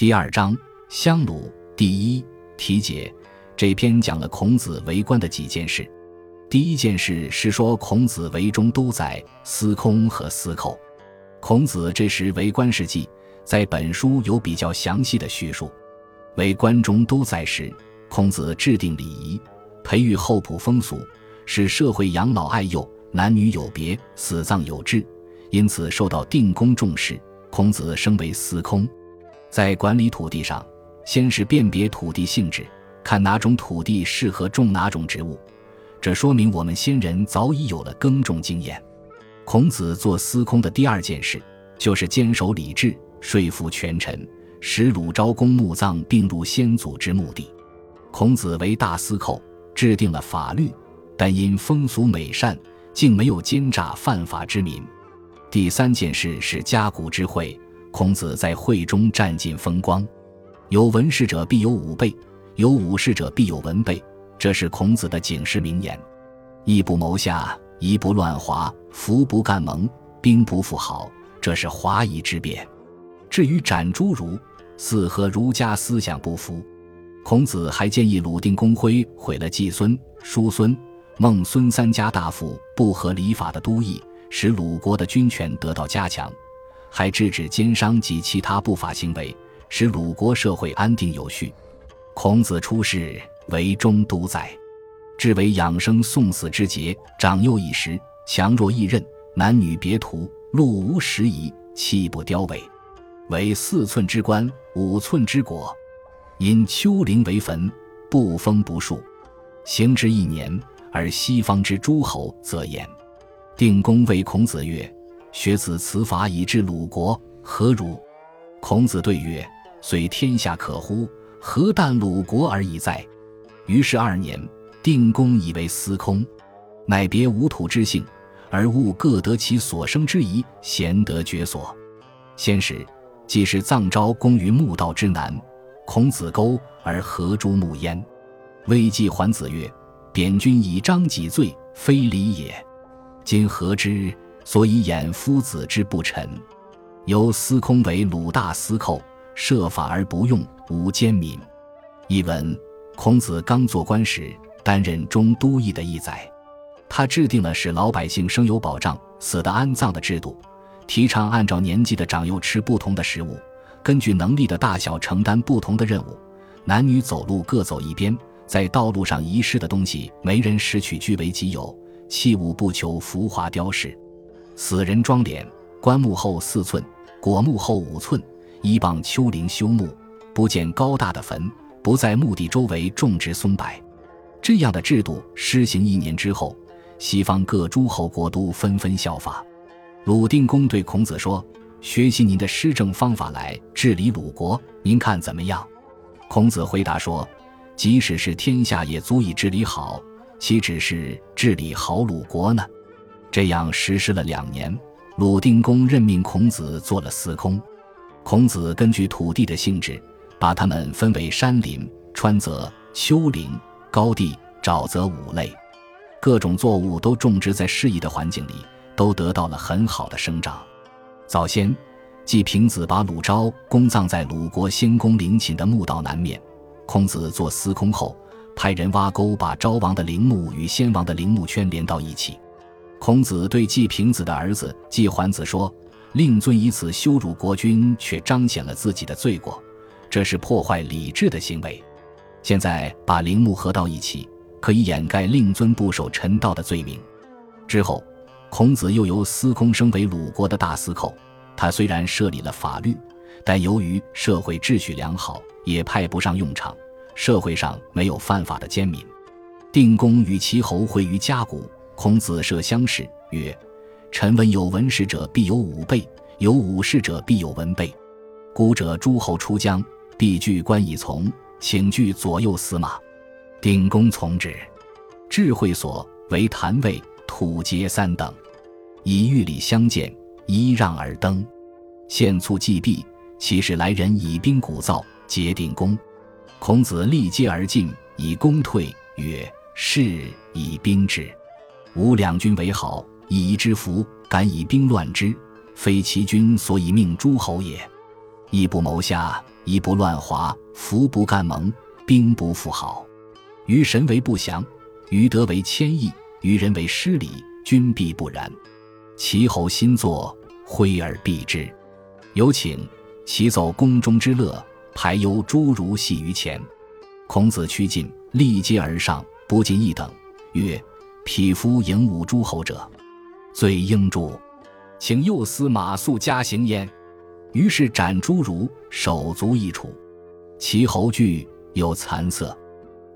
第二章香炉第一题解。这篇讲了孔子为官的几件事。第一件事是说孔子为中都宰、司空和司寇。孔子这时为官事迹，在本书有比较详细的叙述。为官中都宰时，孔子制定礼仪，培育厚朴风俗，使社会养老爱幼，男女有别，死葬有制，因此受到定公重视。孔子升为司空。在管理土地上，先是辨别土地性质，看哪种土地适合种哪种植物，这说明我们先人早已有了耕种经验。孔子做司空的第二件事，就是坚守礼制，说服权臣，使鲁昭公墓葬并入先祖之墓地。孔子为大司寇，制定了法律，但因风俗美善，竟没有奸诈犯法之民。第三件事是家谷之会。孔子在会中占尽风光，有文士者必有武备，有武士者必有文备，这是孔子的警示名言。义不谋下，夷不乱华，福不干盟，兵不复好，这是华夷之辩。至于斩诸儒，似和儒家思想不符。孔子还建议鲁定公挥毁了季孙、叔孙、孟孙三家大夫不合礼法的都邑，使鲁国的军权得到加强。还制止奸商及其他不法行为，使鲁国社会安定有序。孔子出世为中都宰，至为养生送死之节，长幼一时，强弱异任，男女别途，路无拾遗，气不凋萎，为四寸之棺，五寸之椁，因丘陵为坟，不封不树。行之一年，而西方之诸侯则言。定公谓孔子曰。学子辞法以治鲁国，何如？孔子对曰：“虽天下可乎，何但鲁国而已哉？”于是二年，定公以为司空，乃别无土之姓，而物各得其所生之宜，贤得决所。先时，既是葬昭公于墓道之南，孔子沟而何诸墓焉？魏季桓子曰：“贬君以彰己罪，非礼也。今何之？”所以掩夫子之不臣，由司空为鲁大司寇，设法而不用，无奸民。译文：孔子刚做官时，担任中都邑的义宰，他制定了使老百姓生有保障、死的安葬的制度，提倡按照年纪的长幼吃不同的食物，根据能力的大小承担不同的任务，男女走路各走一边，在道路上遗失的东西没人拾取据为己有，器物不求浮华雕饰。死人装殓，棺木厚四寸，椁木厚五寸，依傍丘陵修墓，不建高大的坟，不在墓地周围种植松柏。这样的制度施行一年之后，西方各诸侯国都纷纷效法。鲁定公对孔子说：“学习您的施政方法来治理鲁国，您看怎么样？”孔子回答说：“即使是天下也足以治理好，岂只是治理好鲁国呢？”这样实施了两年，鲁定公任命孔子做了司空。孔子根据土地的性质，把它们分为山林、川泽、丘陵、高地、沼泽五类，各种作物都种植在适宜的环境里，都得到了很好的生长。早先，季平子把鲁昭公葬在鲁国先公陵寝的墓道南面。孔子做司空后，派人挖沟，把昭王的陵墓与先王的陵墓圈连到一起。孔子对季平子的儿子季桓子说：“令尊以此羞辱国君，却彰显了自己的罪过，这是破坏礼制的行为。现在把陵墓合到一起，可以掩盖令尊不守臣道的罪名。”之后，孔子又由司空升为鲁国的大司寇。他虽然设立了法律，但由于社会秩序良好，也派不上用场。社会上没有犯法的奸民。定公与其侯会于家谷。孔子设乡试，曰：“臣闻有文士者必有武备，有武士者必有文备。古者诸侯出疆，必具官以从，请具左右司马。定公从之。智慧所为坛位、土阶三等，以玉礼相见，揖让而登。献卒祭毕，其使来人以兵鼓噪，皆定公。孔子立阶而进，以攻退，曰：‘是以兵之。’”吾两军为好，以之服，敢以兵乱之，非其君所以命诸侯也。义不谋下，衣不乱华，服不干蒙，兵不复好。于神为不祥，于德为谦抑，于人为失礼，君必不然。齐侯新作，挥而避之。有请齐奏宫中之乐，排忧诸儒戏于前。孔子趋近，立阶而上，不进一等，曰：“匹夫迎吾诸侯者，罪应诛。请右司马速加刑焉。”于是斩诸儒，手足一处。齐侯惧，有惭色。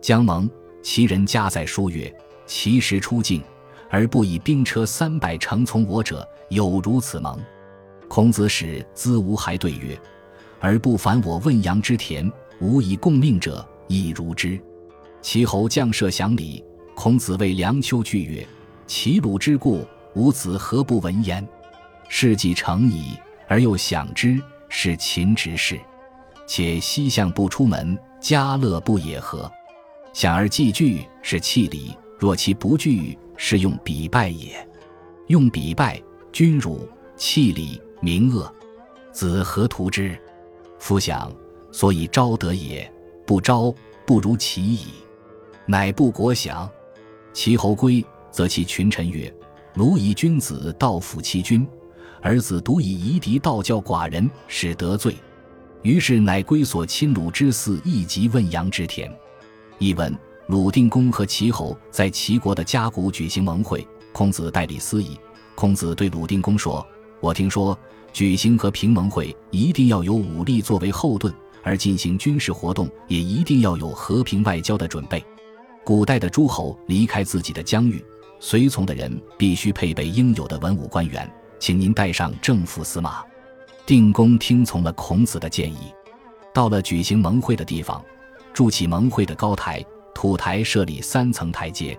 将盟，其人家在书曰：“其时出境，而不以兵车三百乘从我者，有如此盟。”孔子使资无还对曰：“而不反我问阳之田，无以共命者。”亦如之。齐侯将射降礼，孔子谓梁丘惧曰：“齐鲁之故，吾子何不闻焉？事既成矣，而又享之，是秦之事。且西向不出门，家乐不也何？想而既惧，是弃礼；若其不惧，是用彼败也。用彼败，君辱；弃礼，民恶。子何图之？夫想，所以昭德也。”不招，不如其矣。乃不国降。齐侯归，则其群臣曰：“鲁以君子道辅其君，儿子独以夷狄道教寡人，使得罪。”于是乃归所亲鲁之嗣，一及问阳之田。译文：鲁定公和齐侯在齐国的家谷举行盟会，孔子代理司仪。孔子对鲁定公说：“我听说，举行和平盟会，一定要有武力作为后盾。”而进行军事活动也一定要有和平外交的准备。古代的诸侯离开自己的疆域，随从的人必须配备应有的文武官员，请您带上正副司马。定公听从了孔子的建议，到了举行盟会的地方，筑起盟会的高台，土台设立三层台阶，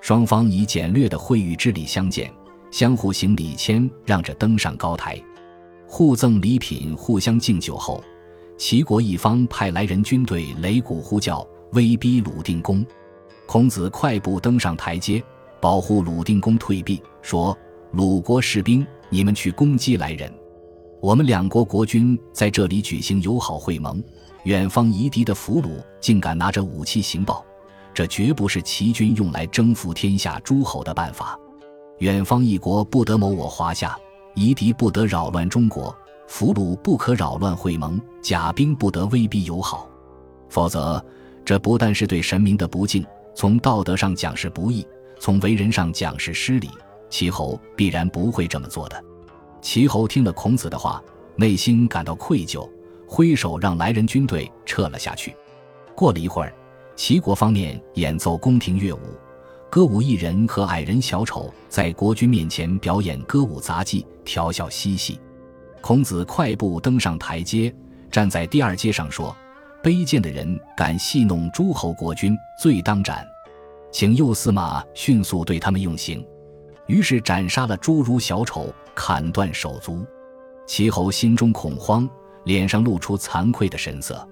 双方以简略的会谕之礼相见，相互行礼谦让着登上高台，互赠礼品，互相敬酒后。齐国一方派来人军队擂鼓呼叫，威逼鲁定公。孔子快步登上台阶，保护鲁定公退避，说：“鲁国士兵，你们去攻击来人。我们两国国君在这里举行友好会盟，远方夷狄的俘虏竟敢拿着武器行暴，这绝不是齐军用来征服天下诸侯的办法。远方一国不得谋我华夏，夷狄不得扰乱中国。”俘虏不可扰乱会盟，甲兵不得威逼友好，否则这不但是对神明的不敬，从道德上讲是不义，从为人上讲是失礼。齐侯必然不会这么做的。齐侯听了孔子的话，内心感到愧疚，挥手让来人军队撤了下去。过了一会儿，齐国方面演奏宫廷乐舞，歌舞艺人和矮人小丑在国君面前表演歌舞杂技，调笑嬉戏。孔子快步登上台阶，站在第二阶上说：“卑贱的人敢戏弄诸侯国君，罪当斩。请右司马迅速对他们用刑。”于是斩杀了诸如小丑，砍断手足。齐侯心中恐慌，脸上露出惭愧的神色。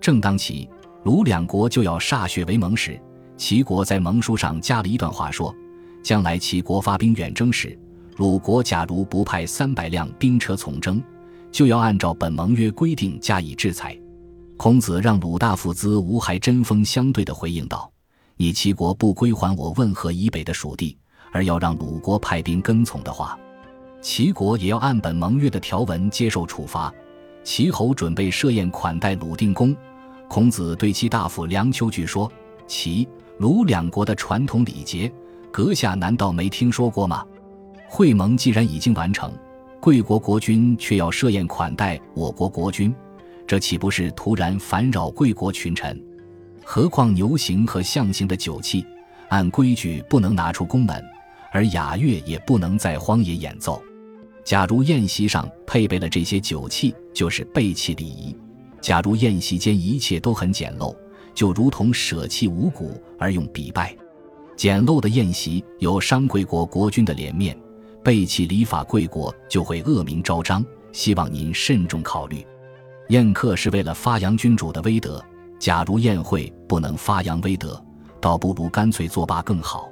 正当齐、鲁两国就要歃血为盟时，齐国在盟书上加了一段话，说：“将来齐国发兵远征时。”鲁国假如不派三百辆兵车从征，就要按照本盟约规定加以制裁。孔子让鲁大夫子吴还针锋相对地回应道：“你齐国不归还我汶河以北的属地，而要让鲁国派兵跟从的话，齐国也要按本盟约的条文接受处罚。”齐侯准备设宴款待鲁定公。孔子对其大夫梁丘据说：“齐、鲁两国的传统礼节，阁下难道没听说过吗？”会盟既然已经完成，贵国国君却要设宴款待我国国君，这岂不是突然烦扰贵国群臣？何况牛形和象形的酒器，按规矩不能拿出宫门，而雅乐也不能在荒野演奏。假如宴席上配备了这些酒器，就是背弃礼仪；假如宴席间一切都很简陋，就如同舍弃五谷而用笔拜。简陋的宴席有伤贵国国君的脸面。背弃礼法，贵国就会恶名昭彰。希望您慎重考虑。宴客是为了发扬君主的威德，假如宴会不能发扬威德，倒不如干脆作罢更好。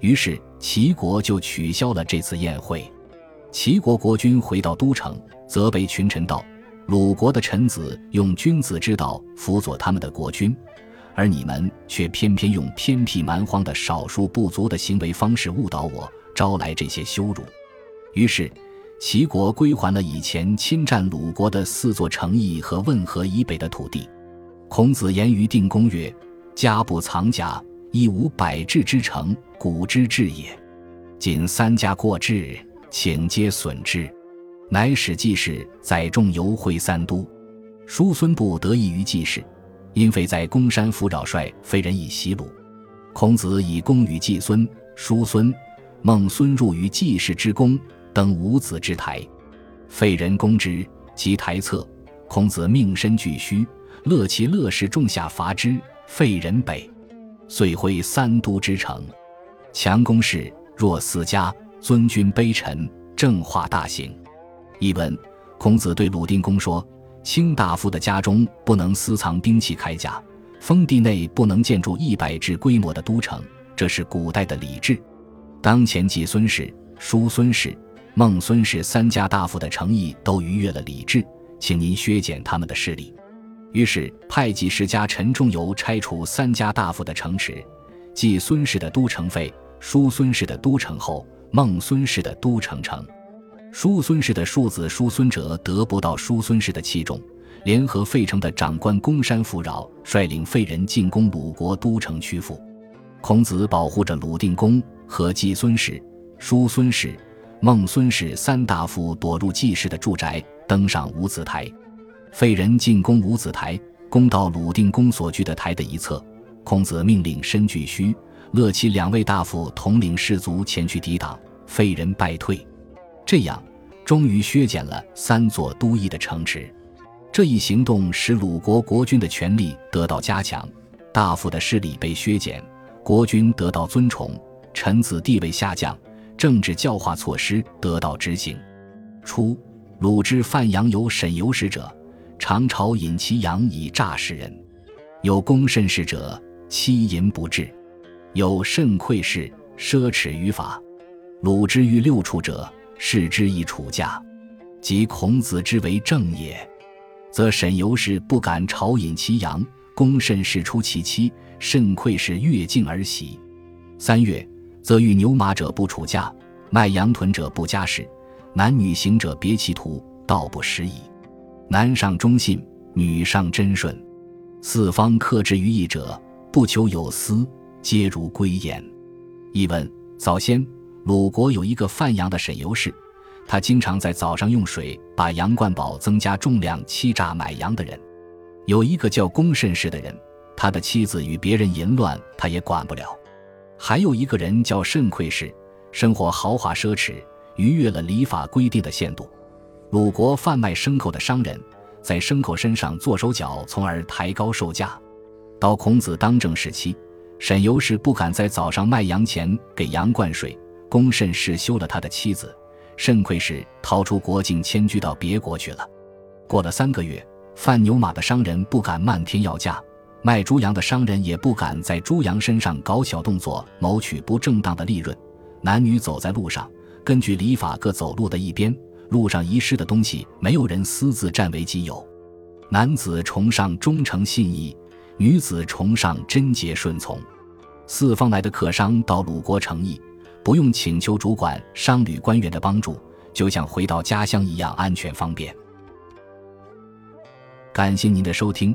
于是齐国就取消了这次宴会。齐国国君回到都城，责备群臣道：“鲁国的臣子用君子之道辅佐他们的国君，而你们却偏偏用偏僻蛮荒的少数部族的行为方式误导我，招来这些羞辱。于是，齐国归还了以前侵占鲁国的四座城邑和汶河以北的土地。孔子言于定公曰：“家不藏甲，亦无百志之城，古之志也。仅三家过志，请皆损之。”乃使季氏载重游会三都，叔孙不得意于季氏，因废在公山抚扰帅非人以袭鲁。孔子以公与季孙、叔孙、孟孙入于季氏之宫，登五子之台，废人公之，及台侧，孔子命身俱虚，乐其乐士众下伐之，废人北，遂毁三都之城。强攻势，若四家，尊君卑臣，正化大行。译文：孔子对鲁定公说：“卿大夫的家中不能私藏兵器铠甲，封地内不能建筑一百至规模的都城，这是古代的礼制。当前季孙氏、叔孙氏、孟孙氏三家大夫的诚意都逾越了礼制，请您削减他们的势力。”于是派季氏家陈仲由拆除三家大夫的城池，季孙氏的都城废，叔孙氏的都城后，孟孙氏的都城成。叔孙氏的庶子叔孙哲得不到叔孙氏的器重，联合费城的长官公山富饶，率领费人进攻鲁国都城曲阜。孔子保护着鲁定公和季孙氏、叔孙氏、孟孙氏三大夫躲入季氏的住宅，登上五子台。废人进攻五子台，攻到鲁定公所居的台的一侧。孔子命令申巨须、乐其两位大夫统领士卒前去抵挡，费人败退。这样，终于削减了三座都邑的城池。这一行动使鲁国国君的权力得到加强，大夫的势力被削减，国君得到尊崇，臣子地位下降，政治教化措施得到执行。初，鲁之范阳有沈由使者，常朝饮其羊以诈世人；有公慎事者，欺淫不治；有甚愧事，奢侈于法。鲁之欲六处者。视之以处驾，即孔子之为政也，则沈由氏不敢朝饮其羊，公慎事出其妻，甚愧是越境而喜。三月，则遇牛马者不处驾，卖羊豚者不加事，男女行者别其途，道不拾矣。男上忠信，女上贞顺，四方克之于义者，不求有私，皆如归焉。译文：早先。鲁国有一个范阳的沈由氏，他经常在早上用水把羊灌饱，增加重量，欺诈买羊的人。有一个叫公慎氏的人，他的妻子与别人淫乱，他也管不了。还有一个人叫慎愧氏，生活豪华奢侈，逾越了礼法规定的限度。鲁国贩卖牲口的商人，在牲口身上做手脚，从而抬高售价。到孔子当政时期，沈由氏不敢在早上卖羊前给羊灌水。公慎氏休了他的妻子，慎愧氏逃出国境，迁居到别国去了。过了三个月，贩牛马的商人不敢漫天要价，卖猪羊的商人也不敢在猪羊身上搞小动作，谋取不正当的利润。男女走在路上，根据礼法各走路的一边，路上遗失的东西，没有人私自占为己有。男子崇尚忠诚信义，女子崇尚贞洁顺从。四方来的客商到鲁国诚意。不用请求主管商旅官员的帮助，就像回到家乡一样安全方便。感谢您的收听，